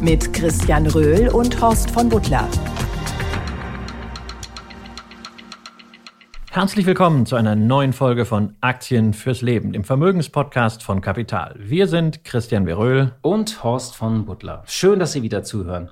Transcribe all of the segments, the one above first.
Mit Christian Röhl und Horst von Butler. Herzlich willkommen zu einer neuen Folge von Aktien fürs Leben, dem Vermögenspodcast von Kapital. Wir sind Christian Veröhl und Horst von Butler. Schön, dass Sie wieder zuhören.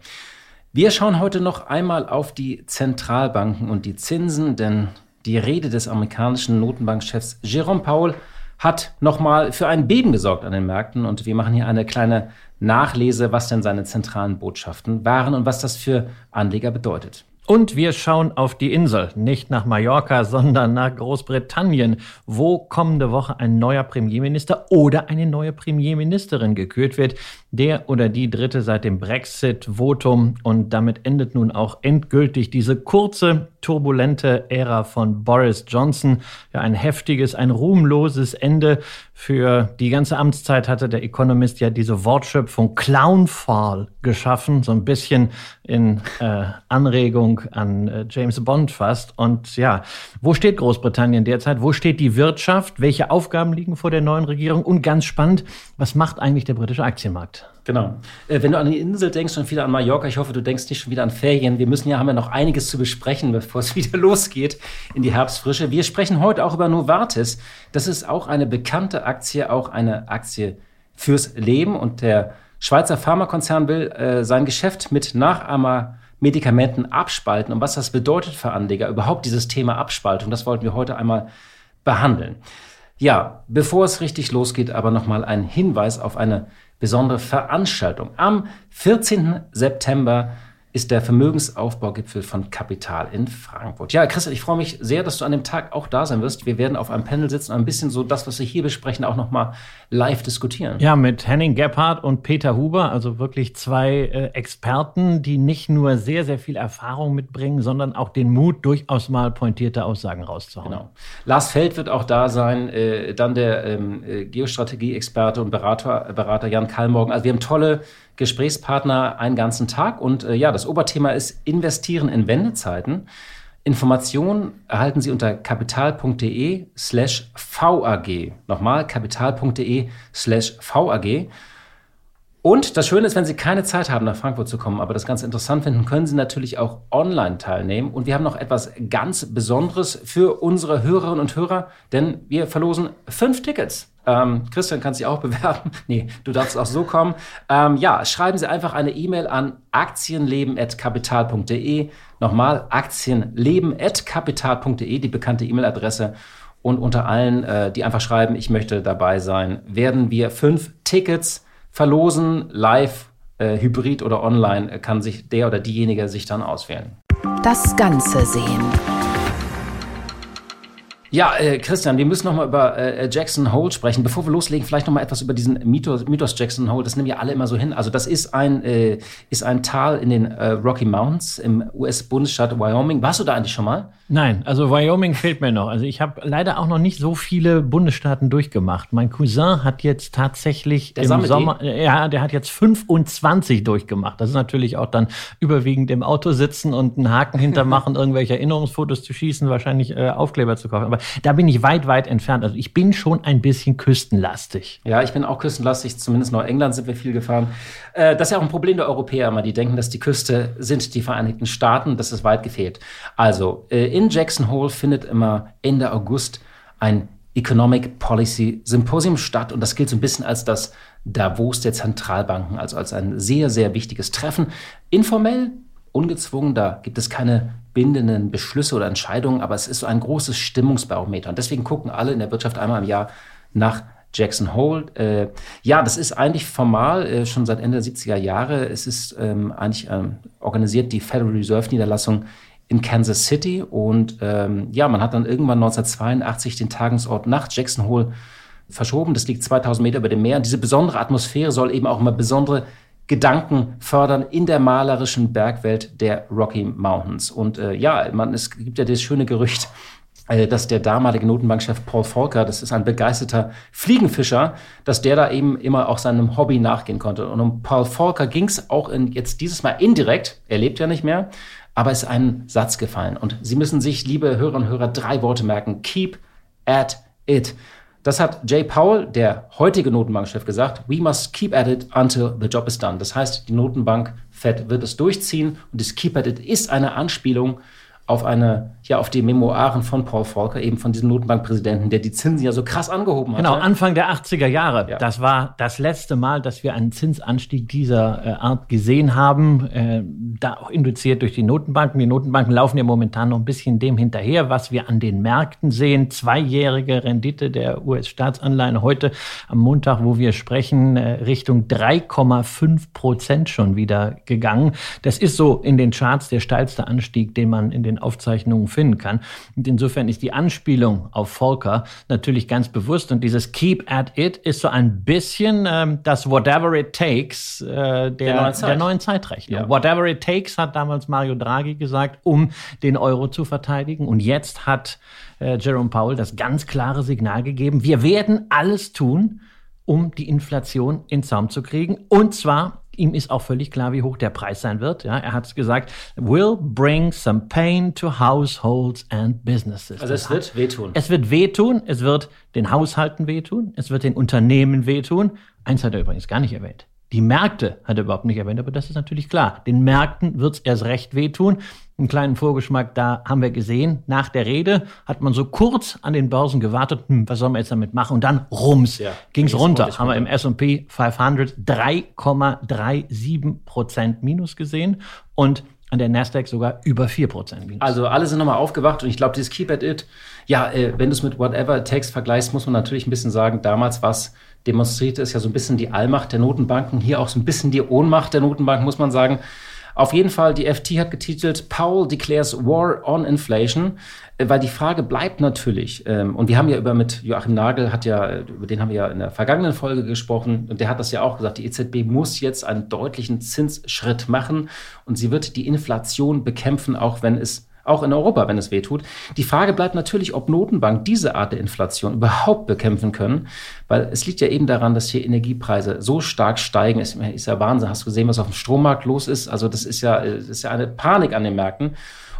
Wir schauen heute noch einmal auf die Zentralbanken und die Zinsen, denn die Rede des amerikanischen Notenbankchefs Jerome Powell hat nochmal für ein Beben gesorgt an den Märkten und wir machen hier eine kleine Nachlese, was denn seine zentralen Botschaften waren und was das für Anleger bedeutet. Und wir schauen auf die Insel, nicht nach Mallorca, sondern nach Großbritannien, wo kommende Woche ein neuer Premierminister oder eine neue Premierministerin gekürt wird. Der oder die dritte seit dem Brexit-Votum. Und damit endet nun auch endgültig diese kurze, turbulente Ära von Boris Johnson. Ja, ein heftiges, ein ruhmloses Ende. Für die ganze Amtszeit hatte der Economist ja diese Wortschöpfung Clownfall geschaffen, so ein bisschen in äh, Anregung an äh, James Bond fast. Und ja, wo steht Großbritannien derzeit? Wo steht die Wirtschaft? Welche Aufgaben liegen vor der neuen Regierung? Und ganz spannend, was macht eigentlich der britische Aktienmarkt? Genau. Äh, wenn du an die Insel denkst und wieder an Mallorca, ich hoffe, du denkst nicht schon wieder an Ferien. Wir müssen ja, haben ja noch einiges zu besprechen, bevor es wieder losgeht in die Herbstfrische. Wir sprechen heute auch über Novartis. Das ist auch eine bekannte Aktie, auch eine Aktie fürs Leben. Und der Schweizer Pharmakonzern will äh, sein Geschäft mit Nachahmer-Medikamenten abspalten. Und was das bedeutet für Anleger, überhaupt dieses Thema Abspaltung, das wollten wir heute einmal behandeln. Ja, bevor es richtig losgeht, aber nochmal ein Hinweis auf eine besondere Veranstaltung. Am 14. September ist der Vermögensaufbaugipfel von Kapital in Frankfurt. Ja, Christian, ich freue mich sehr, dass du an dem Tag auch da sein wirst. Wir werden auf einem Panel sitzen und ein bisschen so das, was wir hier besprechen, auch nochmal live diskutieren. Ja, mit Henning Gebhardt und Peter Huber, also wirklich zwei äh, Experten, die nicht nur sehr, sehr viel Erfahrung mitbringen, sondern auch den Mut, durchaus mal pointierte Aussagen rauszuhauen. Genau. Lars Feld wird auch da sein, äh, dann der ähm, äh, Geostrategie-Experte und Berater, Berater Jan Kallmorgen. Also wir haben tolle Gesprächspartner einen ganzen Tag. Und äh, ja, das Oberthema ist Investieren in Wendezeiten. Informationen erhalten Sie unter kapital.de slash VAG. Nochmal, kapital.de slash VAG. Und das Schöne ist, wenn Sie keine Zeit haben, nach Frankfurt zu kommen, aber das ganz interessant finden, können Sie natürlich auch online teilnehmen. Und wir haben noch etwas ganz Besonderes für unsere Hörerinnen und Hörer, denn wir verlosen fünf Tickets. Ähm, Christian kann sich auch bewerben. Nee, du darfst auch so kommen. Ähm, ja, schreiben Sie einfach eine E-Mail an aktienleben.kapital.de. Nochmal aktienleben.kapital.de, die bekannte E-Mail-Adresse. Und unter allen, äh, die einfach schreiben, ich möchte dabei sein, werden wir fünf Tickets verlosen, live, äh, hybrid oder online, äh, kann sich der oder diejenige sich dann auswählen. Das Ganze sehen. Ja, äh, Christian, wir müssen noch mal über äh, Jackson Hole sprechen. Bevor wir loslegen, vielleicht noch mal etwas über diesen Mythos, Mythos Jackson Hole. Das nehmen ja alle immer so hin. Also das ist ein, äh, ist ein Tal in den äh, Rocky Mountains im US-Bundesstaat Wyoming. Warst du da eigentlich schon mal? Nein, also Wyoming fehlt mir noch. Also ich habe leider auch noch nicht so viele Bundesstaaten durchgemacht. Mein Cousin hat jetzt tatsächlich der im Sommer, die? ja, der hat jetzt 25 durchgemacht. Das ist natürlich auch dann überwiegend im Auto sitzen und einen Haken hintermachen, irgendwelche Erinnerungsfotos zu schießen, wahrscheinlich äh, Aufkleber zu kaufen. Aber da bin ich weit, weit entfernt. Also ich bin schon ein bisschen küstenlastig. Ja, ich bin auch küstenlastig. Zumindest nach England sind wir viel gefahren. Äh, das ist ja auch ein Problem der Europäer immer. Die denken, dass die Küste sind die Vereinigten Staaten. Das ist weit gefehlt. Also äh, in Jackson Hole findet immer Ende August ein Economic Policy Symposium statt und das gilt so ein bisschen als das Davos der Zentralbanken, also als ein sehr, sehr wichtiges Treffen. Informell, ungezwungen, da gibt es keine bindenden Beschlüsse oder Entscheidungen, aber es ist so ein großes Stimmungsbarometer und deswegen gucken alle in der Wirtschaft einmal im Jahr nach Jackson Hole. Äh, ja, das ist eigentlich formal äh, schon seit Ende der 70er Jahre. Es ist ähm, eigentlich ähm, organisiert die Federal Reserve Niederlassung in Kansas City. Und ähm, ja, man hat dann irgendwann 1982 den Tagungsort nach Jackson Hole verschoben. Das liegt 2000 Meter über dem Meer. Und diese besondere Atmosphäre soll eben auch immer besondere Gedanken fördern in der malerischen Bergwelt der Rocky Mountains. Und äh, ja, man, es gibt ja das schöne Gerücht, äh, dass der damalige Notenbankchef Paul Volcker, das ist ein begeisterter Fliegenfischer, dass der da eben immer auch seinem Hobby nachgehen konnte. Und um Paul Volcker ging es auch in, jetzt dieses Mal indirekt, er lebt ja nicht mehr, aber es ist ein Satz gefallen. Und Sie müssen sich, liebe Hörerinnen und Hörer, drei Worte merken. Keep at it. Das hat Jay Powell, der heutige Notenbankchef, gesagt. We must keep at it until the job is done. Das heißt, die Notenbank Fed wird es durchziehen und das Keep at it ist eine Anspielung auf eine, ja, auf die Memoiren von Paul Volcker, eben von diesem Notenbankpräsidenten, der die Zinsen ja so krass angehoben hat. Genau, Anfang der 80er Jahre. Ja. Das war das letzte Mal, dass wir einen Zinsanstieg dieser äh, Art gesehen haben, äh, da auch induziert durch die Notenbanken. Die Notenbanken laufen ja momentan noch ein bisschen dem hinterher, was wir an den Märkten sehen. Zweijährige Rendite der US-Staatsanleihen heute am Montag, wo wir sprechen, äh, Richtung 3,5 Prozent schon wieder gegangen. Das ist so in den Charts der steilste Anstieg, den man in den den Aufzeichnungen finden kann. Und insofern ist die Anspielung auf Volker natürlich ganz bewusst und dieses Keep at it ist so ein bisschen ähm, das Whatever it takes äh, der, der, neuen Zeit. der, neuen Zeitrechnung. Ja. Whatever it takes hat damals Mario Draghi gesagt, um den Euro zu verteidigen. Und jetzt hat äh, Jerome Powell das ganz klare Signal gegeben, wir werden alles tun, um die Inflation in Zaum zu kriegen. Und zwar ihm ist auch völlig klar, wie hoch der Preis sein wird. Ja, er hat gesagt, will bring some pain to households and businesses. Also es wird wehtun. Es wird wehtun, es wird den Haushalten wehtun, es wird den Unternehmen wehtun. Eins hat er übrigens gar nicht erwähnt. Die Märkte hat er überhaupt nicht erwähnt, aber das ist natürlich klar. Den Märkten wird es erst recht wehtun. Einen kleinen Vorgeschmack, da haben wir gesehen. Nach der Rede hat man so kurz an den Börsen gewartet, hm, was sollen wir jetzt damit machen? Und dann rums, ja, ging's runter. Haben wir im S&P 500 3,37 Prozent Minus gesehen und an der Nasdaq sogar über 4 Prozent Minus. Also alle sind nochmal aufgewacht und ich glaube, dieses Keep at It, ja, äh, wenn du es mit Whatever It Takes vergleichst, muss man natürlich ein bisschen sagen, damals war es demonstrierte es ja so ein bisschen die Allmacht der Notenbanken, hier auch so ein bisschen die Ohnmacht der Notenbanken, muss man sagen. Auf jeden Fall, die FT hat getitelt, Powell declares war on inflation, äh, weil die Frage bleibt natürlich, ähm, und wir haben ja über mit Joachim Nagel, hat ja, über den haben wir ja in der vergangenen Folge gesprochen, und der hat das ja auch gesagt, die EZB muss jetzt einen deutlichen Zinsschritt machen und sie wird die Inflation bekämpfen, auch wenn es auch in Europa, wenn es weh tut. Die Frage bleibt natürlich, ob Notenbanken diese Art der Inflation überhaupt bekämpfen können, weil es liegt ja eben daran, dass hier Energiepreise so stark steigen. Ist, ist ja Wahnsinn. Hast du gesehen, was auf dem Strommarkt los ist? Also das ist ja, das ist ja eine Panik an den Märkten.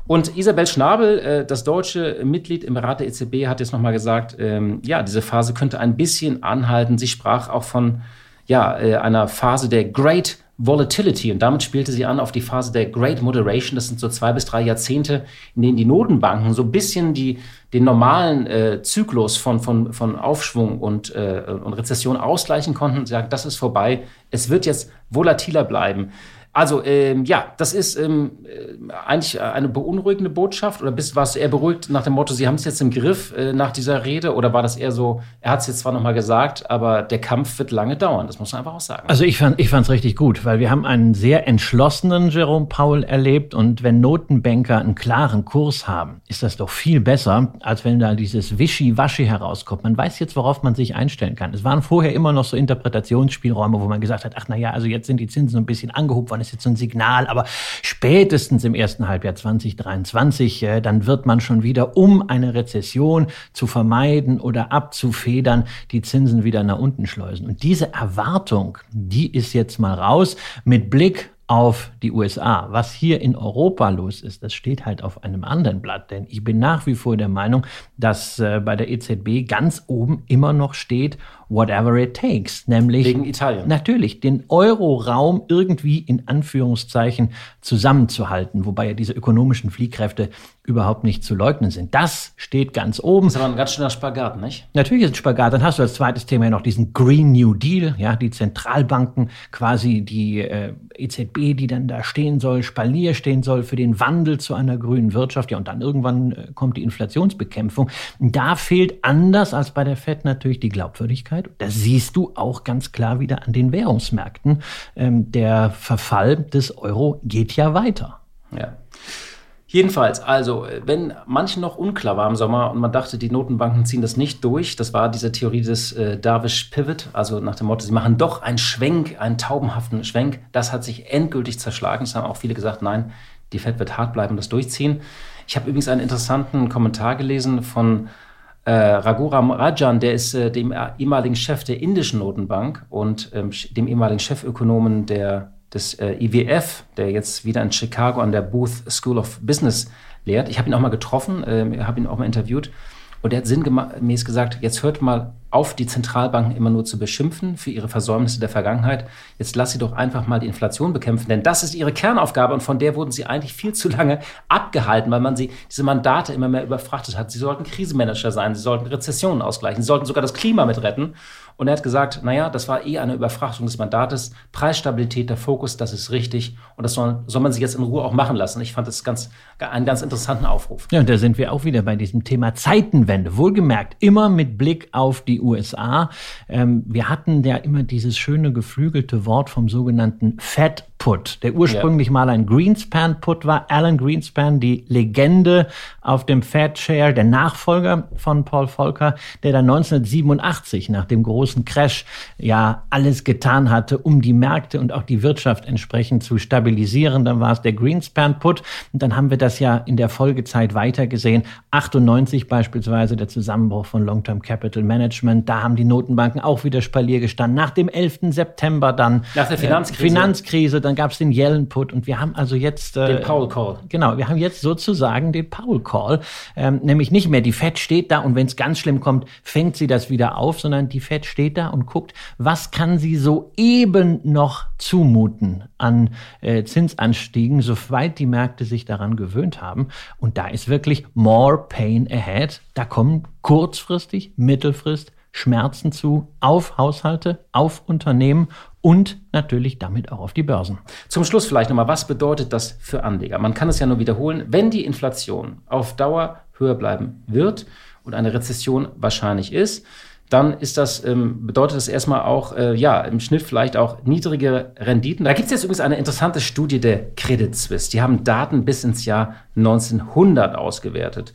Und Isabel Schnabel, äh, das deutsche Mitglied im Rat der EZB, hat jetzt nochmal gesagt, ähm, ja, diese Phase könnte ein bisschen anhalten. Sie sprach auch von ja, äh, einer Phase der Great Volatility und damit spielte sie an auf die Phase der Great Moderation. Das sind so zwei bis drei Jahrzehnte, in denen die Notenbanken so ein bisschen die, den normalen äh, Zyklus von, von, von Aufschwung und, äh, und Rezession ausgleichen konnten und sagen, das ist vorbei. Es wird jetzt volatiler bleiben. Also ähm, ja, das ist ähm, äh, eigentlich eine beunruhigende Botschaft. Oder bist, warst du eher beruhigt nach dem Motto, Sie haben es jetzt im Griff äh, nach dieser Rede? Oder war das eher so, er hat es jetzt zwar nochmal gesagt, aber der Kampf wird lange dauern? Das muss man einfach auch sagen. Also ich fand es richtig gut, weil wir haben einen sehr entschlossenen Jerome Powell erlebt. Und wenn Notenbanker einen klaren Kurs haben, ist das doch viel besser, als wenn da dieses Wischi-Waschi herauskommt. Man weiß jetzt, worauf man sich einstellen kann. Es waren vorher immer noch so Interpretationsspielräume, wo man gesagt hat, ach naja, also jetzt sind die Zinsen ein bisschen angehoben worden ist jetzt so ein Signal, aber spätestens im ersten Halbjahr 2023, äh, dann wird man schon wieder, um eine Rezession zu vermeiden oder abzufedern, die Zinsen wieder nach unten schleusen. Und diese Erwartung, die ist jetzt mal raus mit Blick auf die USA. Was hier in Europa los ist, das steht halt auf einem anderen Blatt. Denn ich bin nach wie vor der Meinung, dass äh, bei der EZB ganz oben immer noch steht, whatever it takes. Nämlich wegen Italien. Natürlich, den Euroraum irgendwie in Anführungszeichen zusammenzuhalten, wobei ja diese ökonomischen Fliehkräfte überhaupt nicht zu leugnen sind. Das steht ganz oben. Das ist aber ein ganz schöner Spagat, nicht? Natürlich ist es Spagat. Dann hast du als zweites Thema ja noch diesen Green New Deal, ja, die Zentralbanken, quasi die äh, EZB, die dann da stehen soll, Spalier stehen soll für den Wandel zu einer grünen Wirtschaft. Ja, und dann irgendwann äh, kommt die Inflationsbekämpfung. Da fehlt anders als bei der FED natürlich die Glaubwürdigkeit. Das siehst du auch ganz klar wieder an den Währungsmärkten. Ähm, der Verfall des Euro geht ja weiter. Ja. Jedenfalls, also, wenn manchen noch unklar war im Sommer und man dachte, die Notenbanken ziehen das nicht durch, das war diese Theorie des äh, Darvish Pivot, also nach dem Motto, sie machen doch einen Schwenk, einen taubenhaften Schwenk. Das hat sich endgültig zerschlagen. Es haben auch viele gesagt, nein, die Fed wird hart bleiben und das durchziehen. Ich habe übrigens einen interessanten Kommentar gelesen von äh, Raghuram Rajan, der ist äh, dem ehemaligen Chef der indischen Notenbank und ähm, dem ehemaligen Chefökonomen der des äh, IWF, der jetzt wieder in Chicago an der Booth School of Business lehrt. Ich habe ihn auch mal getroffen, äh, habe ihn auch mal interviewt. Und er hat sinngemäß gesagt, jetzt hört mal auf, die Zentralbanken immer nur zu beschimpfen für ihre Versäumnisse der Vergangenheit. Jetzt lass sie doch einfach mal die Inflation bekämpfen, denn das ist ihre Kernaufgabe und von der wurden sie eigentlich viel zu lange abgehalten, weil man sie diese Mandate immer mehr überfrachtet hat. Sie sollten Krisenmanager sein, sie sollten Rezessionen ausgleichen, sie sollten sogar das Klima mitretten. Und er hat gesagt, naja, das war eh eine Überfrachtung des Mandates. Preisstabilität, der Fokus, das ist richtig. Und das soll, soll man sich jetzt in Ruhe auch machen lassen. Ich fand das ganz, einen ganz interessanten Aufruf. Ja, und da sind wir auch wieder bei diesem Thema Zeitenwende. Wohlgemerkt, immer mit Blick auf die USA. Ähm, wir hatten ja immer dieses schöne geflügelte Wort vom sogenannten Fed Put, der ursprünglich ja. mal ein Greenspan Put war. Alan Greenspan, die Legende auf dem Fed Chair, der Nachfolger von Paul Volcker, der dann 1987 nach dem großen Crash ja alles getan hatte, um die Märkte und auch die Wirtschaft entsprechend zu stabilisieren. Dann war es der Greenspan Put und dann haben wir das ja in der Folgezeit weitergesehen. 98 beispielsweise der Zusammenbruch von Long-Term Capital Management. Da haben die Notenbanken auch wieder Spalier gestanden. Nach dem 11. September dann. Nach der Finanzkrise. Äh, Finanzkrise dann gab es den Yellen-Put und wir haben also jetzt... Äh, den Powell-Call. Genau, wir haben jetzt sozusagen den Powell-Call. Ähm, nämlich nicht mehr die Fed steht da und wenn es ganz schlimm kommt, fängt sie das wieder auf, sondern die Fed steht da und guckt, was kann sie so eben noch zumuten an äh, Zinsanstiegen, soweit die Märkte sich daran gewöhnt haben. Und da ist wirklich more pain ahead. Da kommen kurzfristig, mittelfristig Schmerzen zu auf Haushalte, auf Unternehmen und natürlich damit auch auf die Börsen. Zum Schluss vielleicht nochmal, was bedeutet das für Anleger? Man kann es ja nur wiederholen, wenn die Inflation auf Dauer höher bleiben wird und eine Rezession wahrscheinlich ist, dann ist das, ähm, bedeutet das erstmal auch, äh, ja, im Schnitt vielleicht auch niedrige Renditen. Da gibt es jetzt übrigens eine interessante Studie der Credit Suisse. Die haben Daten bis ins Jahr 1900 ausgewertet.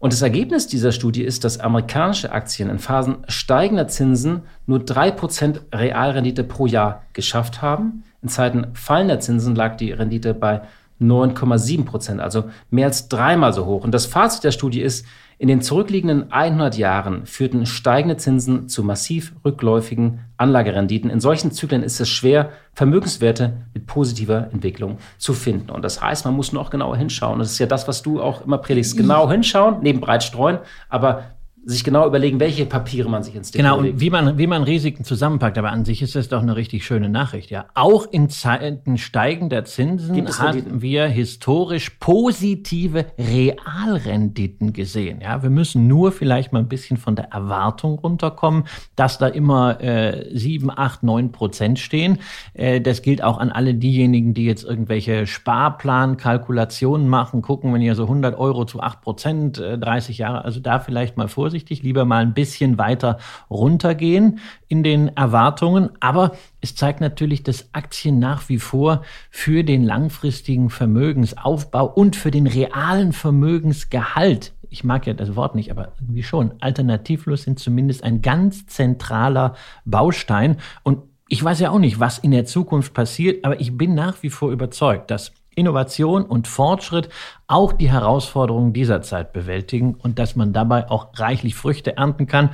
Und das Ergebnis dieser Studie ist, dass amerikanische Aktien in Phasen steigender Zinsen nur 3% Realrendite pro Jahr geschafft haben. In Zeiten fallender Zinsen lag die Rendite bei 9,7 Prozent, also mehr als dreimal so hoch. Und das Fazit der Studie ist, in den zurückliegenden 100 Jahren führten steigende Zinsen zu massiv rückläufigen Anlagerenditen. In solchen Zyklen ist es schwer, Vermögenswerte mit positiver Entwicklung zu finden. Und das heißt, man muss noch genauer hinschauen. Das ist ja das, was du auch immer predigst. Genau hinschauen, neben breit streuen, aber sich genau überlegen, welche Papiere man sich ins Depot Genau, und wie man, wie man Risiken zusammenpackt. Aber an sich ist das doch eine richtig schöne Nachricht, ja. Auch in Zeiten steigender Zinsen hatten wir historisch positive Realrenditen gesehen, ja. Wir müssen nur vielleicht mal ein bisschen von der Erwartung runterkommen, dass da immer äh, 7, 8, 9 Prozent stehen. Äh, das gilt auch an alle diejenigen, die jetzt irgendwelche Sparplankalkulationen machen, gucken, wenn ihr so 100 Euro zu 8 Prozent, äh, 30 Jahre, also da vielleicht mal vor vorsichtig, lieber mal ein bisschen weiter runtergehen in den Erwartungen. Aber es zeigt natürlich, dass Aktien nach wie vor für den langfristigen Vermögensaufbau und für den realen Vermögensgehalt ich mag ja das Wort nicht, aber irgendwie schon. Alternativlos sind zumindest ein ganz zentraler Baustein. Und ich weiß ja auch nicht, was in der Zukunft passiert, aber ich bin nach wie vor überzeugt, dass Innovation und Fortschritt auch die Herausforderungen dieser Zeit bewältigen und dass man dabei auch reichlich Früchte ernten kann.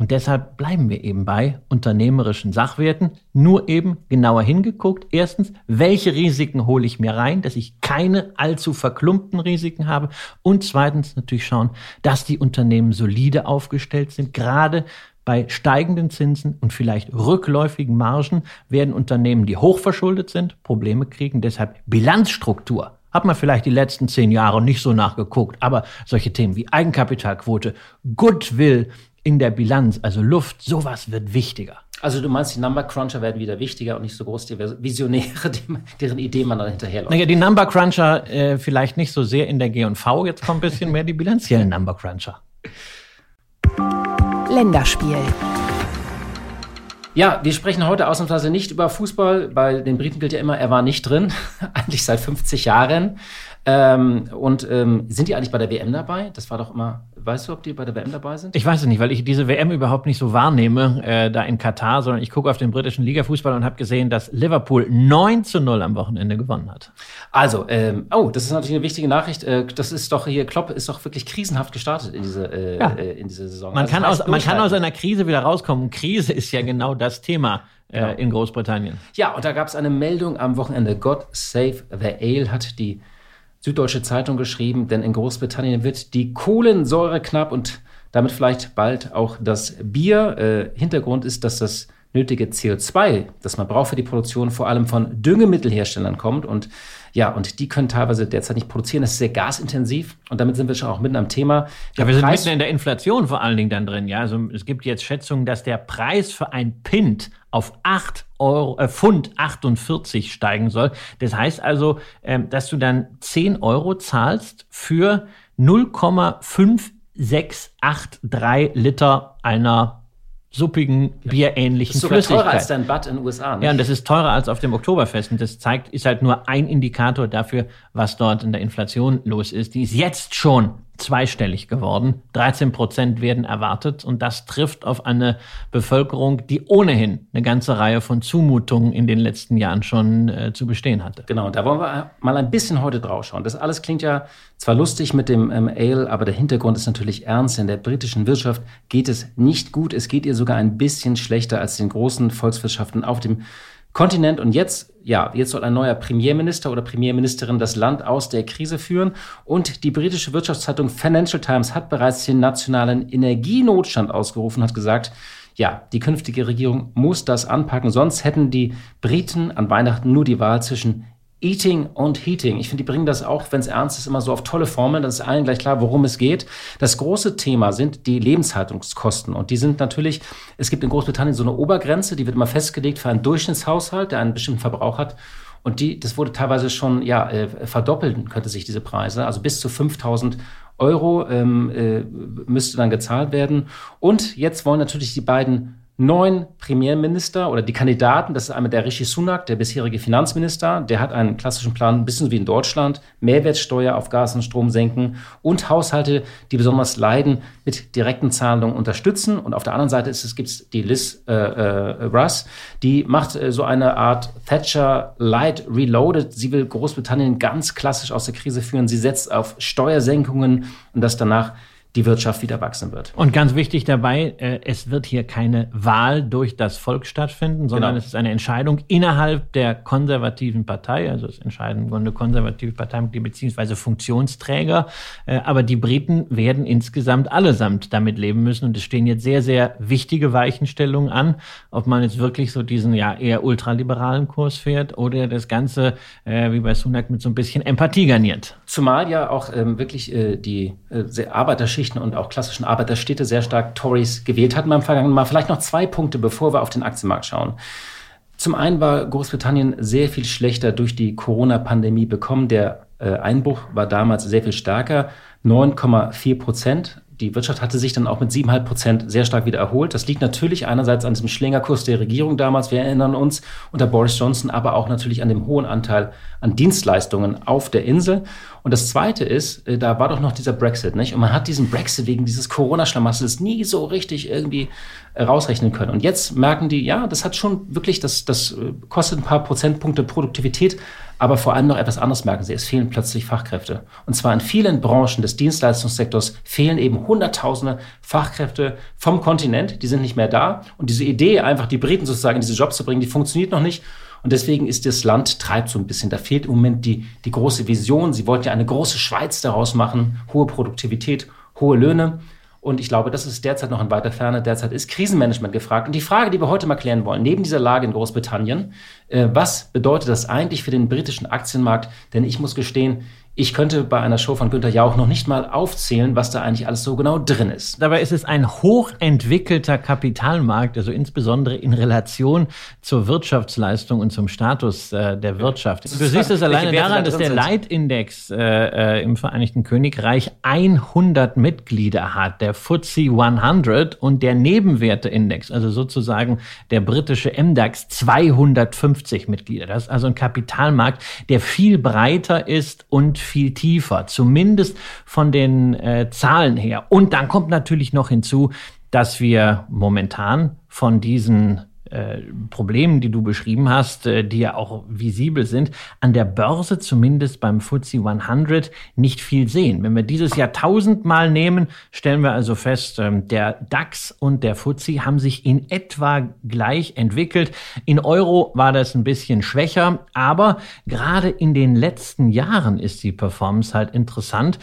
Und deshalb bleiben wir eben bei unternehmerischen Sachwerten, nur eben genauer hingeguckt. Erstens, welche Risiken hole ich mir rein, dass ich keine allzu verklumpten Risiken habe. Und zweitens natürlich schauen, dass die Unternehmen solide aufgestellt sind, gerade bei steigenden Zinsen und vielleicht rückläufigen Margen werden Unternehmen, die hochverschuldet sind, Probleme kriegen. Deshalb Bilanzstruktur. Hat man vielleicht die letzten zehn Jahre nicht so nachgeguckt, aber solche Themen wie Eigenkapitalquote, Goodwill in der Bilanz, also Luft, sowas wird wichtiger. Also du meinst, die Number Cruncher werden wieder wichtiger und nicht so groß die Visionäre, deren Idee man dann hinterherläuft. Naja, die Number Cruncher äh, vielleicht nicht so sehr in der G&V, jetzt kommt ein bisschen mehr die bilanziellen Number Cruncher. Länderspiel. Ja, wir sprechen heute ausnahmsweise nicht über Fußball. Bei den Briten gilt ja immer, er war nicht drin, eigentlich seit 50 Jahren. Ähm, und ähm, sind die eigentlich bei der WM dabei? Das war doch immer Weißt du, ob die bei der WM dabei sind? Ich weiß es nicht, weil ich diese WM überhaupt nicht so wahrnehme, äh, da in Katar, sondern ich gucke auf den britischen Ligafußball und habe gesehen, dass Liverpool 9 zu 0 am Wochenende gewonnen hat. Also, ähm, oh, das ist natürlich eine wichtige Nachricht. Äh, das ist doch hier, Klopp ist doch wirklich krisenhaft gestartet in diese, äh, ja. Äh, in diese Saison. Man, also kann aus, man kann aus einer Krise wieder rauskommen. Krise ist ja genau das Thema. Äh, genau. in Großbritannien. Ja, und da gab es eine Meldung am Wochenende. God Save the Ale hat die Süddeutsche Zeitung geschrieben, denn in Großbritannien wird die Kohlensäure knapp und damit vielleicht bald auch das Bier. Äh, Hintergrund ist, dass das nötige CO2, das man braucht für die Produktion, vor allem von Düngemittelherstellern kommt. Und ja, und die können teilweise derzeit nicht produzieren. Das ist sehr gasintensiv und damit sind wir schon auch mitten am Thema. Der ja, wir sind Preis mitten in der Inflation vor allen Dingen dann drin. Ja, also es gibt jetzt Schätzungen, dass der Preis für ein Pint auf 8 Euro, äh, Pfund 48 steigen soll. Das heißt also, ähm, dass du dann 10 Euro zahlst für 0,5683 Liter einer suppigen, bierähnlichen das ist Flüssigkeit. teurer als dein Bad in den USA. Nicht? Ja, und das ist teurer als auf dem Oktoberfest. Und das zeigt, ist halt nur ein Indikator dafür, was dort in der Inflation los ist. Die ist jetzt schon zweistellig geworden. 13 Prozent werden erwartet und das trifft auf eine Bevölkerung, die ohnehin eine ganze Reihe von Zumutungen in den letzten Jahren schon äh, zu bestehen hatte. Genau, da wollen wir mal ein bisschen heute drauf schauen. Das alles klingt ja zwar lustig mit dem ähm, Ale, aber der Hintergrund ist natürlich ernst. In der britischen Wirtschaft geht es nicht gut. Es geht ihr sogar ein bisschen schlechter als den großen Volkswirtschaften auf dem Kontinent. Und jetzt, ja, jetzt soll ein neuer Premierminister oder Premierministerin das Land aus der Krise führen. Und die britische Wirtschaftszeitung Financial Times hat bereits den nationalen Energienotstand ausgerufen, hat gesagt, ja, die künftige Regierung muss das anpacken, sonst hätten die Briten an Weihnachten nur die Wahl zwischen Eating und Heating. Ich finde, die bringen das auch, wenn es ernst ist, immer so auf tolle Formeln. Das ist allen gleich klar, worum es geht. Das große Thema sind die Lebenshaltungskosten. Und die sind natürlich, es gibt in Großbritannien so eine Obergrenze, die wird immer festgelegt für einen Durchschnittshaushalt, der einen bestimmten Verbrauch hat. Und die, das wurde teilweise schon, ja, äh, verdoppeln könnte sich diese Preise. Also bis zu 5000 Euro ähm, äh, müsste dann gezahlt werden. Und jetzt wollen natürlich die beiden neun Premierminister oder die Kandidaten. Das ist einmal der Rishi Sunak, der bisherige Finanzminister. Der hat einen klassischen Plan, ein bisschen wie in Deutschland, Mehrwertsteuer auf Gas und Strom senken und Haushalte, die besonders leiden, mit direkten Zahlungen unterstützen. Und auf der anderen Seite ist es gibt's die Liz äh, äh, Russ, die macht äh, so eine Art Thatcher Light Reloaded. Sie will Großbritannien ganz klassisch aus der Krise führen. Sie setzt auf Steuersenkungen und das danach die Wirtschaft wieder wachsen wird. Und ganz wichtig dabei, äh, es wird hier keine Wahl durch das Volk stattfinden, sondern genau. es ist eine Entscheidung innerhalb der konservativen Partei, also es entscheiden im Grunde konservative Parteimitglieder beziehungsweise Funktionsträger. Äh, aber die Briten werden insgesamt allesamt damit leben müssen und es stehen jetzt sehr, sehr wichtige Weichenstellungen an, ob man jetzt wirklich so diesen ja eher ultraliberalen Kurs fährt oder das Ganze, äh, wie bei Sunak, mit so ein bisschen Empathie garniert. Zumal ja auch ähm, wirklich die Arbeiterschicht Mittelschichten und auch klassischen Arbeiterstädte sehr stark Tories gewählt hatten beim vergangenen Mal. Vielleicht noch zwei Punkte, bevor wir auf den Aktienmarkt schauen. Zum einen war Großbritannien sehr viel schlechter durch die Corona-Pandemie bekommen. Der äh, Einbruch war damals sehr viel stärker. 9,4 Prozent die Wirtschaft hatte sich dann auch mit 7,5 Prozent sehr stark wieder erholt. Das liegt natürlich einerseits an diesem Schlingerkurs der Regierung damals, wir erinnern uns, unter Boris Johnson, aber auch natürlich an dem hohen Anteil an Dienstleistungen auf der Insel. Und das Zweite ist, äh, da war doch noch dieser Brexit, nicht? Und man hat diesen Brexit wegen dieses Corona-Schlamassels nie so richtig irgendwie äh, rausrechnen können. Und jetzt merken die, ja, das hat schon wirklich, das, das äh, kostet ein paar Prozentpunkte Produktivität, aber vor allem noch etwas anderes merken sie, es fehlen plötzlich Fachkräfte. Und zwar in vielen Branchen des Dienstleistungssektors fehlen eben Hunderttausende Fachkräfte vom Kontinent, die sind nicht mehr da. Und diese Idee, einfach die Briten sozusagen in diese Jobs zu bringen, die funktioniert noch nicht. Und deswegen ist das Land treibt so ein bisschen. Da fehlt im Moment die, die große Vision. Sie wollten ja eine große Schweiz daraus machen, hohe Produktivität, hohe Löhne. Und ich glaube, das ist derzeit noch in weiter Ferne. Derzeit ist Krisenmanagement gefragt. Und die Frage, die wir heute mal klären wollen, neben dieser Lage in Großbritannien, äh, was bedeutet das eigentlich für den britischen Aktienmarkt? Denn ich muss gestehen, ich könnte bei einer Show von Günther Jauch noch nicht mal aufzählen, was da eigentlich alles so genau drin ist. Dabei ist es ein hochentwickelter Kapitalmarkt, also insbesondere in Relation zur Wirtschaftsleistung und zum Status äh, der Wirtschaft. Du siehst es alleine daran, dass der Leitindex äh, äh, im Vereinigten Königreich 100 Mitglieder hat, der FTSE 100 und der Nebenwerteindex, also sozusagen der britische MDAX 250 Mitglieder. Das ist also ein Kapitalmarkt, der viel breiter ist und viel tiefer, zumindest von den äh, Zahlen her. Und dann kommt natürlich noch hinzu, dass wir momentan von diesen äh, Problemen, die du beschrieben hast, äh, die ja auch visibel sind, an der Börse zumindest beim FTSE 100 nicht viel sehen. Wenn wir dieses Jahr tausendmal nehmen, stellen wir also fest, ähm, der DAX und der FTSE haben sich in etwa gleich entwickelt. In Euro war das ein bisschen schwächer, aber gerade in den letzten Jahren ist die Performance halt interessant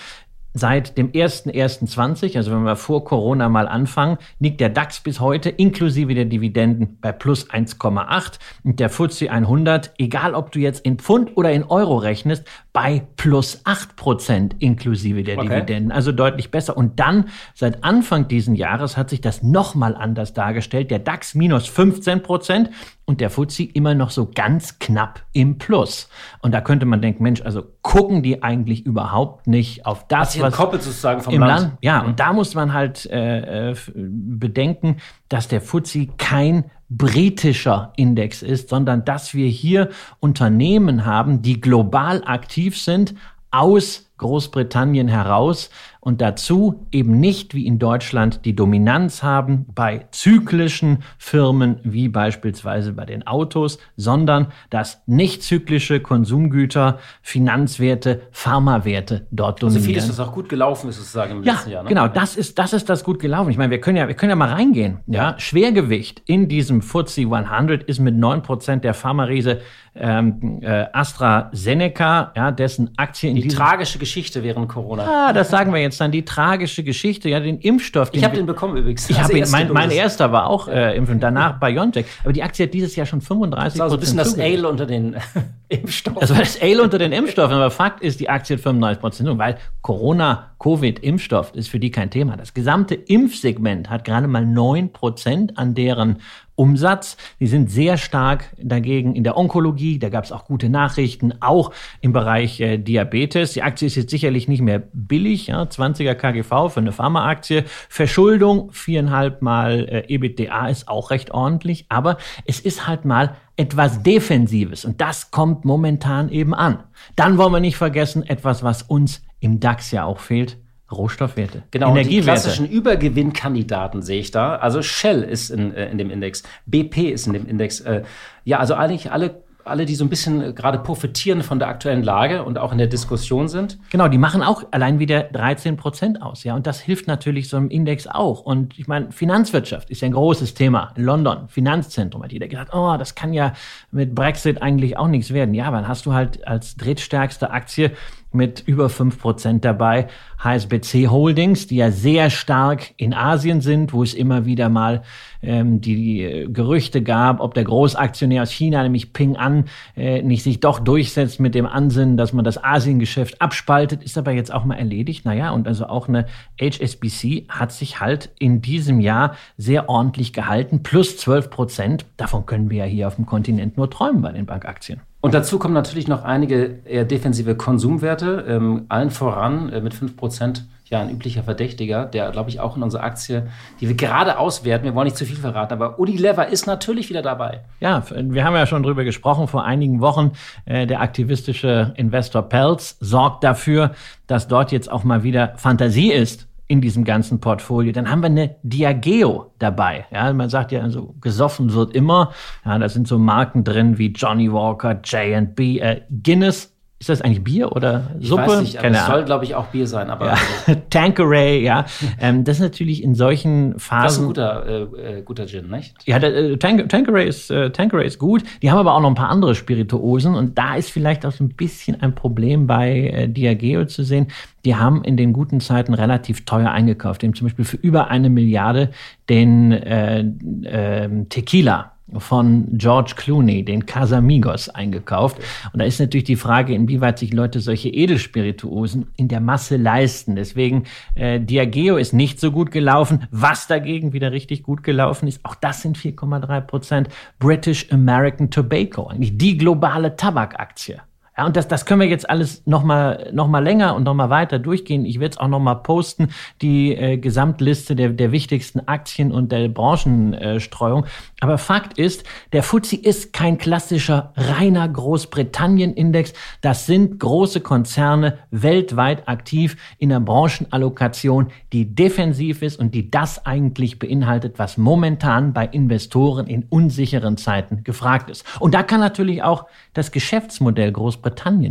seit dem 1.1.20, also wenn wir vor Corona mal anfangen, liegt der DAX bis heute inklusive der Dividenden bei plus 1,8 und der FTSE 100, egal ob du jetzt in Pfund oder in Euro rechnest, bei plus 8 Prozent inklusive der okay. Dividenden, also deutlich besser. Und dann seit Anfang diesen Jahres hat sich das nochmal anders dargestellt. Der DAX minus 15 Prozent und der FTSE immer noch so ganz knapp im Plus. Und da könnte man denken, Mensch, also gucken die eigentlich überhaupt nicht auf das, was Koppel sozusagen vom Land. Land. Ja, mhm. und da muss man halt äh, äh bedenken, dass der FTSE kein britischer Index ist, sondern dass wir hier Unternehmen haben, die global aktiv sind, aus Großbritannien heraus und dazu eben nicht wie in Deutschland die Dominanz haben bei zyklischen Firmen wie beispielsweise bei den Autos, sondern dass nicht zyklische Konsumgüter, Finanzwerte, Pharmawerte dort dominieren. Also vieles ist auch gut gelaufen, ist sozusagen im ja, letzten Jahr. Ne? Genau, das ist, das ist das gut gelaufen. Ich meine, wir können ja, wir können ja mal reingehen. Ja, Schwergewicht in diesem FTSE 100 ist mit 9% der Pharma-Riese ähm, äh, AstraZeneca, ja, dessen Aktie in Die tragische Geschichte während Corona. Ja, das sagen wir jetzt dann. Die tragische Geschichte, ja, den Impfstoff. Den ich habe den bekommen übrigens. Ich habe ihn, mein, mein erster war auch äh, Impfen, danach BioNTech. Aber die Aktie hat dieses Jahr schon 35 Das war so ein bisschen das Ale unter den Impfstoffen. Das war das Ale unter den Impfstoffen. Aber Fakt ist, die Aktie hat 35 Prozent, weil Corona, Covid, Impfstoff ist für die kein Thema. Das gesamte Impfsegment hat gerade mal 9 Prozent an deren Umsatz. Die sind sehr stark dagegen in der Onkologie. Da gab es auch gute Nachrichten, auch im Bereich äh, Diabetes. Die Aktie ist jetzt sicherlich nicht mehr billig, ja, 20er KGV für eine Pharmaaktie. Verschuldung viereinhalb Mal äh, EBITDA ist auch recht ordentlich, aber es ist halt mal etwas Defensives und das kommt momentan eben an. Dann wollen wir nicht vergessen, etwas, was uns im DAX ja auch fehlt, Rohstoffwerte. Genau, die klassischen Übergewinnkandidaten sehe ich da. Also Shell ist in, äh, in dem Index, BP ist in dem Index. Äh, ja, also eigentlich alle alle, die so ein bisschen gerade profitieren von der aktuellen Lage und auch in der Diskussion sind. Genau, die machen auch allein wieder 13 Prozent aus, ja. Und das hilft natürlich so einem Index auch. Und ich meine, Finanzwirtschaft ist ja ein großes Thema in London. Finanzzentrum hat jeder gesagt, oh, das kann ja mit Brexit eigentlich auch nichts werden. Ja, dann hast du halt als drittstärkste Aktie mit über 5% dabei. HSBC Holdings, die ja sehr stark in Asien sind, wo es immer wieder mal ähm, die äh, Gerüchte gab, ob der Großaktionär aus China, nämlich Ping An, äh, nicht sich doch durchsetzt mit dem Ansinnen, dass man das Asiengeschäft abspaltet, ist aber jetzt auch mal erledigt. Naja, und also auch eine HSBC hat sich halt in diesem Jahr sehr ordentlich gehalten, plus 12 Prozent. Davon können wir ja hier auf dem Kontinent nur träumen bei den Bankaktien. Und dazu kommen natürlich noch einige eher defensive Konsumwerte, ähm, allen voran äh, mit 5% ja ein üblicher Verdächtiger, der, glaube ich, auch in unserer Aktie, die wir gerade auswerten, wir wollen nicht zu viel verraten, aber Unilever ist natürlich wieder dabei. Ja, wir haben ja schon drüber gesprochen vor einigen Wochen. Äh, der aktivistische Investor Pelz sorgt dafür, dass dort jetzt auch mal wieder Fantasie ist in diesem ganzen Portfolio. Dann haben wir eine Diageo dabei. Ja, man sagt ja, also gesoffen wird immer. Ja, da sind so Marken drin wie Johnny Walker, J&B, äh, Guinness ist das eigentlich Bier oder Suppe? Ich weiß nicht, aber es soll, glaube ich, auch Bier sein. Aber ja. also. Tanqueray, ja. Ähm, das ist natürlich in solchen Phasen. Das ist ein guter, äh, äh guter Gin, nicht? Ja, der, äh, Tank, Tanqueray, ist, äh, Tanqueray ist gut. Die haben aber auch noch ein paar andere Spirituosen. Und da ist vielleicht auch so ein bisschen ein Problem bei äh, Diageo zu sehen. Die haben in den guten Zeiten relativ teuer eingekauft. Die haben zum Beispiel für über eine Milliarde den äh, äh, Tequila von George Clooney, den Casamigos, eingekauft. Und da ist natürlich die Frage, inwieweit sich Leute solche Edelspirituosen in der Masse leisten. Deswegen, äh, Diageo ist nicht so gut gelaufen. Was dagegen wieder richtig gut gelaufen ist, auch das sind 4,3 Prozent. British American Tobacco, eigentlich die globale Tabakaktie Ja, und das, das können wir jetzt alles nochmal noch mal länger und nochmal weiter durchgehen. Ich werde es auch nochmal posten, die äh, Gesamtliste der, der wichtigsten Aktien und der Branchenstreuung. Aber Fakt ist, der FTSE ist kein klassischer reiner Großbritannien-Index. Das sind große Konzerne weltweit aktiv in der Branchenallokation, die defensiv ist und die das eigentlich beinhaltet, was momentan bei Investoren in unsicheren Zeiten gefragt ist. Und da kann natürlich auch das Geschäftsmodell Großbritannien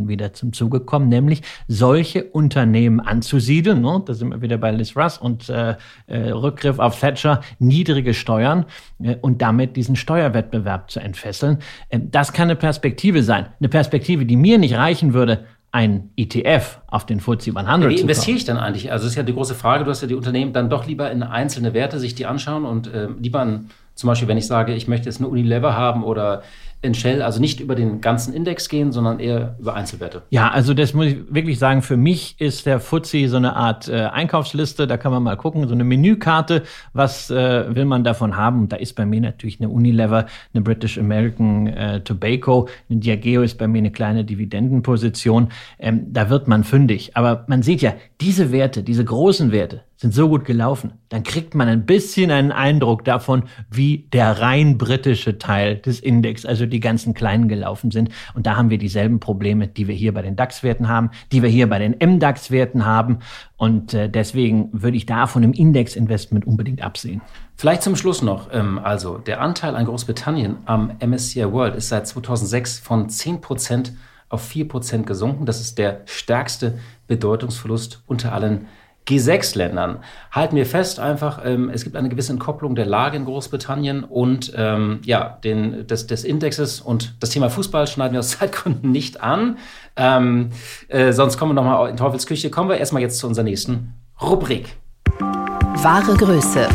wieder zum Zuge kommen, nämlich solche Unternehmen anzusiedeln. Ne? Da sind wir wieder bei Liz Russ und äh, äh, Rückgriff auf Thatcher, niedrige Steuern äh, und damit diesen Steuerwettbewerb zu entfesseln. Äh, das kann eine Perspektive sein. Eine Perspektive, die mir nicht reichen würde, ein ETF auf den FTSE 100 Wie investiere ich dann eigentlich? Also das ist ja die große Frage, du hast ja die Unternehmen dann doch lieber in einzelne Werte sich die anschauen und äh, lieber an, zum Beispiel, wenn ich sage, ich möchte jetzt eine Unilever haben oder in Shell, also nicht über den ganzen Index gehen, sondern eher über Einzelwerte. Ja, also das muss ich wirklich sagen, für mich ist der FTSE so eine Art äh, Einkaufsliste, da kann man mal gucken, so eine Menükarte, was äh, will man davon haben? Da ist bei mir natürlich eine Unilever, eine British American äh, Tobacco, eine Diageo ist bei mir eine kleine Dividendenposition, ähm, da wird man fündig. Aber man sieht ja, diese Werte, diese großen Werte, sind so gut gelaufen, dann kriegt man ein bisschen einen Eindruck davon, wie der rein britische Teil des Index, also die ganzen kleinen gelaufen sind. Und da haben wir dieselben Probleme, die wir hier bei den DAX-Werten haben, die wir hier bei den MDAX-Werten haben. Und äh, deswegen würde ich da von einem Index-Investment unbedingt absehen. Vielleicht zum Schluss noch, ähm, also der Anteil an Großbritannien am MSCI World ist seit 2006 von 10% auf 4% gesunken. Das ist der stärkste Bedeutungsverlust unter allen G6-Ländern. Halten wir fest einfach, ähm, es gibt eine gewisse Entkopplung der Lage in Großbritannien und ähm, ja, den, des, des Indexes und das Thema Fußball schneiden wir aus Zeitgründen nicht an. Ähm, äh, sonst kommen wir nochmal in Teufelsküche. Kommen wir erstmal jetzt zu unserer nächsten Rubrik. Wahre Größe.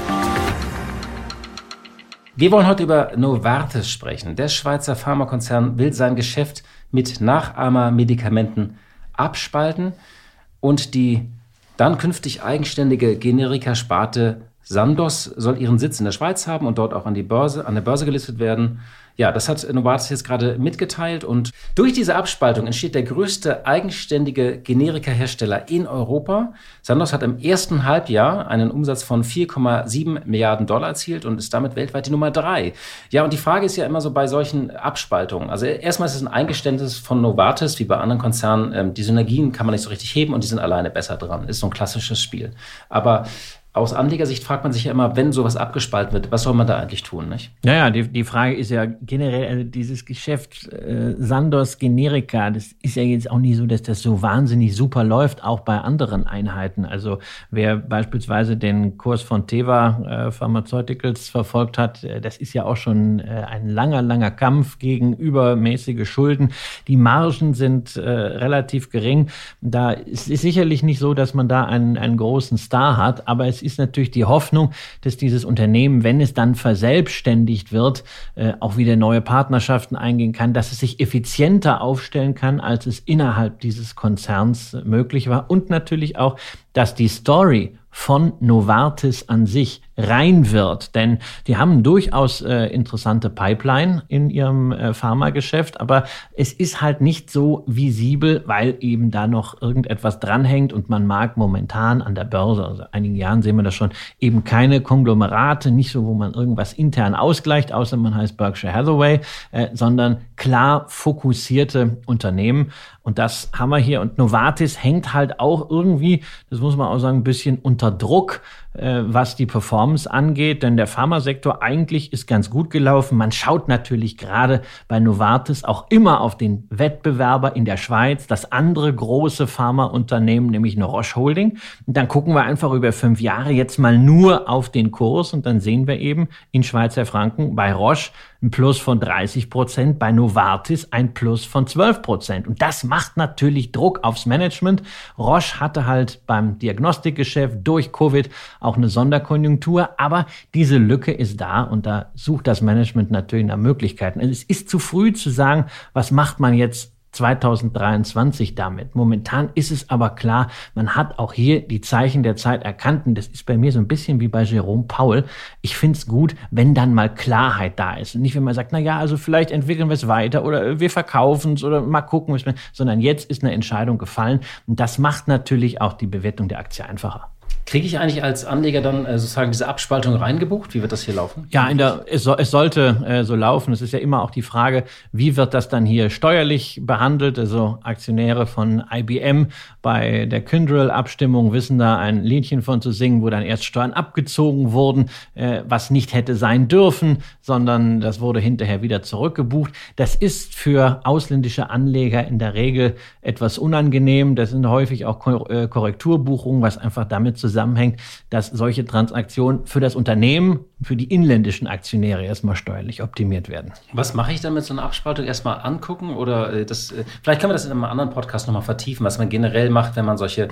Wir wollen heute über Novartis sprechen. Der Schweizer Pharmakonzern will sein Geschäft mit Nachahmermedikamenten abspalten und die dann künftig eigenständige Generika-Sparte Sandoz soll ihren Sitz in der Schweiz haben und dort auch an, die Börse, an der Börse gelistet werden. Ja, das hat Novartis jetzt gerade mitgeteilt und durch diese Abspaltung entsteht der größte eigenständige Generika-Hersteller in Europa. Sandoz hat im ersten Halbjahr einen Umsatz von 4,7 Milliarden Dollar erzielt und ist damit weltweit die Nummer drei. Ja, und die Frage ist ja immer so bei solchen Abspaltungen. Also erstmal ist es ein Eingeständnis von Novartis, wie bei anderen Konzernen. Ähm, die Synergien kann man nicht so richtig heben und die sind alleine besser dran. Ist so ein klassisches Spiel. Aber aus Anlegersicht fragt man sich ja immer, wenn sowas abgespalten wird, was soll man da eigentlich tun, nicht? Naja, die, die Frage ist ja generell, also dieses Geschäft äh, Sandos Generika, das ist ja jetzt auch nicht so, dass das so wahnsinnig super läuft, auch bei anderen Einheiten. Also wer beispielsweise den Kurs von Teva äh, Pharmaceuticals verfolgt hat, äh, das ist ja auch schon äh, ein langer, langer Kampf gegen übermäßige Schulden. Die Margen sind äh, relativ gering. Da ist es sicherlich nicht so, dass man da einen, einen großen Star hat, aber es ist natürlich die Hoffnung, dass dieses Unternehmen, wenn es dann verselbstständigt wird, äh, auch wieder neue Partnerschaften eingehen kann, dass es sich effizienter aufstellen kann, als es innerhalb dieses Konzerns möglich war. Und natürlich auch, dass die Story von Novartis an sich rein wird. Denn die haben durchaus äh, interessante Pipeline in ihrem äh, Pharmageschäft, aber es ist halt nicht so visibel, weil eben da noch irgendetwas dranhängt und man mag momentan an der Börse, also einigen Jahren sehen wir das schon, eben keine Konglomerate, nicht so, wo man irgendwas intern ausgleicht, außer man heißt Berkshire Hathaway, äh, sondern klar fokussierte Unternehmen. Und das haben wir hier. Und Novartis hängt halt auch irgendwie, das muss man auch sagen, ein bisschen unter Druck äh, was die Performance angeht, denn der Pharmasektor eigentlich ist ganz gut gelaufen. Man schaut natürlich gerade bei Novartis auch immer auf den Wettbewerber in der Schweiz, das andere große Pharmaunternehmen, nämlich eine Roche Holding. Und dann gucken wir einfach über fünf Jahre jetzt mal nur auf den Kurs und dann sehen wir eben in Schweizer Franken bei Roche ein Plus von 30 Prozent, bei Novartis ein Plus von 12 Prozent. Und das macht natürlich Druck aufs Management. Roche hatte halt beim Diagnostikgeschäft durch Covid auch eine Sonderkonjunktur, aber diese Lücke ist da und da sucht das Management natürlich nach Möglichkeiten. Es ist zu früh zu sagen, was macht man jetzt 2023 damit. Momentan ist es aber klar, man hat auch hier die Zeichen der Zeit erkannt. Und das ist bei mir so ein bisschen wie bei Jerome Paul. Ich finde es gut, wenn dann mal Klarheit da ist. Und nicht, wenn man sagt, na ja, also vielleicht entwickeln wir es weiter oder wir verkaufen es oder mal gucken, sondern jetzt ist eine Entscheidung gefallen. Und das macht natürlich auch die Bewertung der Aktie einfacher. Kriege ich eigentlich als Anleger dann äh, sozusagen diese Abspaltung reingebucht? Wie wird das hier laufen? Ja, in der, es, so, es sollte äh, so laufen. Es ist ja immer auch die Frage, wie wird das dann hier steuerlich behandelt? Also Aktionäre von IBM bei der Kyndryl-Abstimmung wissen da ein Liedchen von zu singen, wo dann erst Steuern abgezogen wurden, äh, was nicht hätte sein dürfen, sondern das wurde hinterher wieder zurückgebucht. Das ist für ausländische Anleger in der Regel etwas unangenehm. Das sind häufig auch äh, Korrekturbuchungen, was einfach damit zusammenhängt, zusammenhängt, dass solche Transaktionen für das Unternehmen, für die inländischen Aktionäre erstmal steuerlich optimiert werden. Was mache ich dann mit so einer Abspaltung? Erstmal angucken oder äh, das, äh, vielleicht können wir das in einem anderen Podcast nochmal vertiefen, was man generell macht, wenn man solche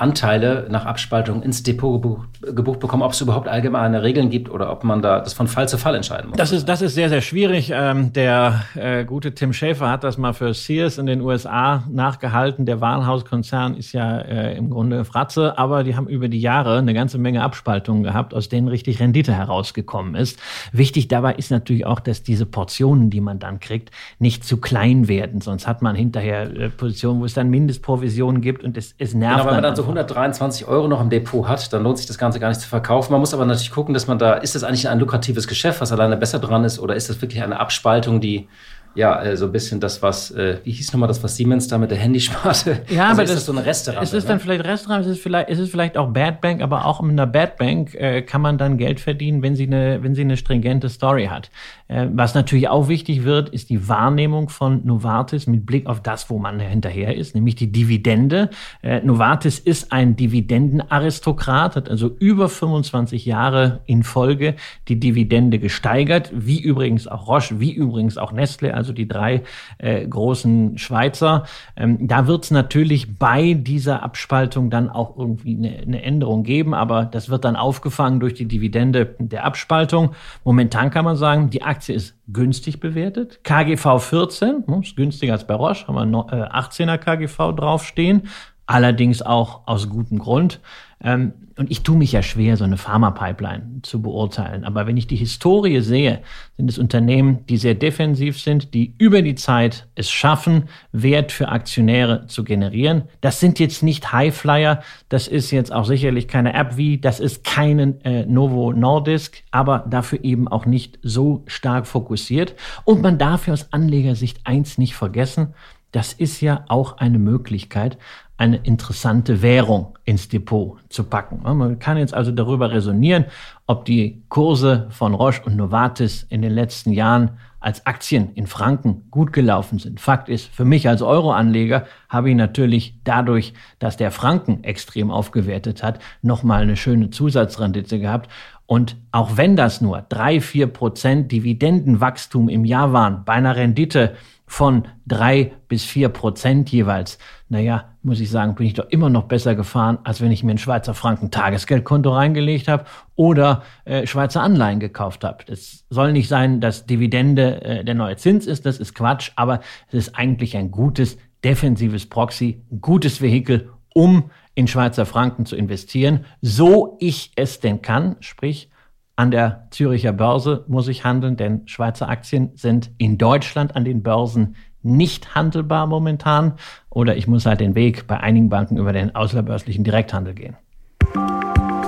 Anteile nach Abspaltung ins Depot gebucht, gebucht bekommen, ob es überhaupt allgemeine Regeln gibt oder ob man da das von Fall zu Fall entscheiden muss. Das ist, das ist sehr, sehr schwierig. Ähm, der äh, gute Tim Schäfer hat das mal für Sears in den USA nachgehalten. Der Warenhauskonzern ist ja äh, im Grunde Fratze, aber die haben über die Jahre eine ganze Menge Abspaltungen gehabt, aus denen richtig Rendite herausgekommen ist. Wichtig dabei ist natürlich auch, dass diese Portionen, die man dann kriegt, nicht zu klein werden. Sonst hat man hinterher äh, Positionen, wo es dann Mindestprovisionen gibt und es, es nervt. Genau, 123 Euro noch im Depot hat, dann lohnt sich das Ganze gar nicht zu verkaufen. Man muss aber natürlich gucken, dass man da, ist das eigentlich ein lukratives Geschäft, was alleine besser dran ist, oder ist das wirklich eine Abspaltung, die ja, äh, so ein bisschen das, was, äh, wie hieß nochmal das, was Siemens da mit der Handysparte? Ja, also aber ist das, das so eine Restaurant? Es ist ne? dann vielleicht Restaurant, es ist vielleicht, es ist vielleicht auch Bad Bank, aber auch mit einer Bad Bank äh, kann man dann Geld verdienen, wenn sie eine, wenn sie eine stringente Story hat. Äh, was natürlich auch wichtig wird, ist die Wahrnehmung von Novartis mit Blick auf das, wo man hinterher ist, nämlich die Dividende. Äh, Novartis ist ein Dividendenaristokrat, hat also über 25 Jahre in Folge die Dividende gesteigert, wie übrigens auch Roche, wie übrigens auch Nestle, also die drei äh, großen Schweizer. Ähm, da wird es natürlich bei dieser Abspaltung dann auch irgendwie eine, eine Änderung geben, aber das wird dann aufgefangen durch die Dividende der Abspaltung. Momentan kann man sagen, die Aktie ist günstig bewertet. KGV 14, hm, ist günstiger als bei Roche, haben wir 18er äh, KGV draufstehen allerdings auch aus gutem Grund. Ähm, und ich tue mich ja schwer, so eine Pharma-Pipeline zu beurteilen. Aber wenn ich die Historie sehe, sind es Unternehmen, die sehr defensiv sind, die über die Zeit es schaffen, Wert für Aktionäre zu generieren. Das sind jetzt nicht Highflyer, das ist jetzt auch sicherlich keine App wie, das ist keine äh, Novo Nordisk, aber dafür eben auch nicht so stark fokussiert. Und man darf ja aus Anlegersicht eins nicht vergessen, das ist ja auch eine Möglichkeit, eine interessante Währung ins Depot zu packen. Man kann jetzt also darüber resonieren, ob die Kurse von Roche und Novartis in den letzten Jahren als Aktien in Franken gut gelaufen sind. Fakt ist, für mich als Euroanleger habe ich natürlich dadurch, dass der Franken extrem aufgewertet hat, nochmal eine schöne Zusatzrendite gehabt. Und auch wenn das nur drei, vier Prozent Dividendenwachstum im Jahr waren, bei einer Rendite von drei bis vier Prozent jeweils, naja, muss ich sagen, bin ich doch immer noch besser gefahren, als wenn ich mir ein Schweizer Franken Tagesgeldkonto reingelegt habe oder äh, Schweizer Anleihen gekauft habe. Das soll nicht sein, dass Dividende äh, der neue Zins ist, das ist Quatsch, aber es ist eigentlich ein gutes defensives Proxy, ein gutes Vehikel, um in Schweizer Franken zu investieren, so ich es denn kann, sprich an der Züricher Börse muss ich handeln, denn Schweizer Aktien sind in Deutschland an den Börsen nicht handelbar momentan. Oder ich muss halt den Weg bei einigen Banken über den außerbörslichen Direkthandel gehen.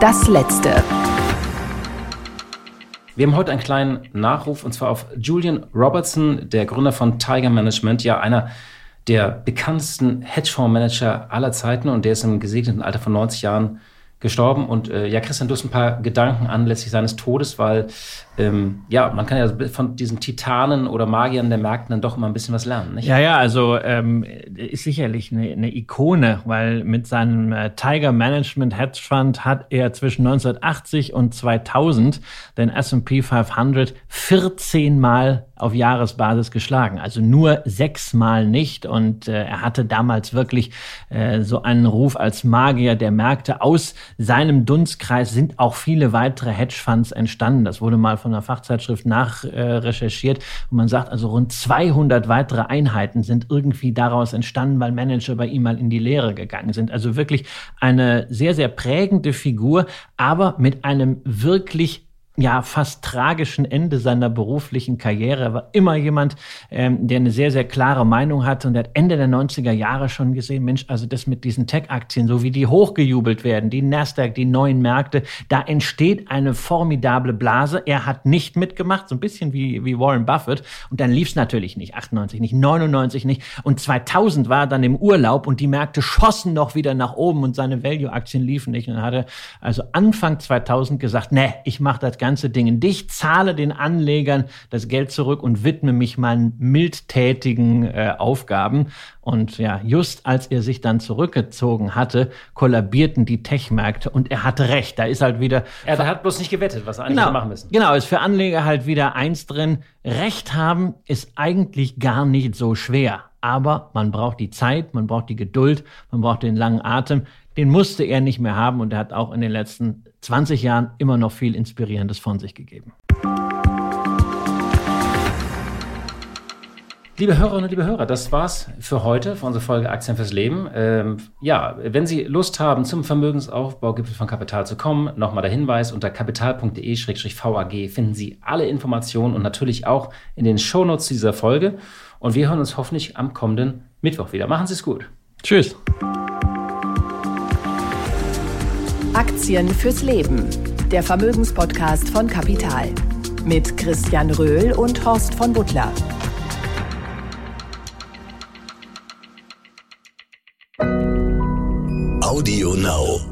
Das letzte. Wir haben heute einen kleinen Nachruf und zwar auf Julian Robertson, der Gründer von Tiger Management, ja einer der bekanntesten Hedgefondsmanager aller Zeiten und der ist im gesegneten Alter von 90 Jahren gestorben. Und äh, ja, Christian, du hast ein paar Gedanken anlässlich seines Todes, weil ähm, ja, man kann ja von diesen Titanen oder Magiern der Märkte dann doch immer ein bisschen was lernen, nicht? Ja, ja, also ähm, ist sicherlich eine, eine Ikone, weil mit seinem äh, Tiger Management Hedge Fund hat er zwischen 1980 und 2000 den S&P 500 14 Mal auf Jahresbasis geschlagen. Also nur sechsmal nicht. Und äh, er hatte damals wirklich äh, so einen Ruf als Magier der Märkte aus seinem Dunstkreis sind auch viele weitere Hedgefonds entstanden. Das wurde mal von einer Fachzeitschrift nachrecherchiert äh, und man sagt also rund 200 weitere Einheiten sind irgendwie daraus entstanden, weil Manager bei ihm mal in die Lehre gegangen sind. Also wirklich eine sehr, sehr prägende Figur, aber mit einem wirklich ja fast tragischen Ende seiner beruflichen Karriere. Er war immer jemand, ähm, der eine sehr, sehr klare Meinung hatte und er hat Ende der 90er Jahre schon gesehen, Mensch, also das mit diesen Tech-Aktien, so wie die hochgejubelt werden, die Nasdaq, die neuen Märkte, da entsteht eine formidable Blase. Er hat nicht mitgemacht, so ein bisschen wie, wie Warren Buffett und dann lief es natürlich nicht, 98 nicht, 99 nicht und 2000 war er dann im Urlaub und die Märkte schossen noch wieder nach oben und seine Value-Aktien liefen nicht und dann hat er also Anfang 2000 gesagt, nee, ich mache das ganze Ding dicht, zahle den Anlegern das Geld zurück und widme mich meinen mildtätigen äh, Aufgaben. Und ja, just als er sich dann zurückgezogen hatte, kollabierten die Tech-Märkte und er hatte recht. Da ist halt wieder. Er hat bloß nicht gewettet, was er eigentlich genau, machen müssen. Genau, ist für Anleger halt wieder eins drin. Recht haben ist eigentlich gar nicht so schwer. Aber man braucht die Zeit, man braucht die Geduld, man braucht den langen Atem. Den musste er nicht mehr haben und er hat auch in den letzten 20 Jahren immer noch viel Inspirierendes von sich gegeben. Liebe Hörerinnen und liebe Hörer, das war's für heute, für unsere Folge Aktien fürs Leben. Ähm, ja, wenn Sie Lust haben, zum Vermögensaufbaugipfel von Kapital zu kommen, nochmal der Hinweis, unter kapital.de-vag finden Sie alle Informationen und natürlich auch in den Shownotes dieser Folge. Und wir hören uns hoffentlich am kommenden Mittwoch wieder. Machen Sie es gut. Tschüss. Aktien fürs Leben. Der Vermögenspodcast von Kapital. Mit Christian Röhl und Horst von Butler. Audio Now.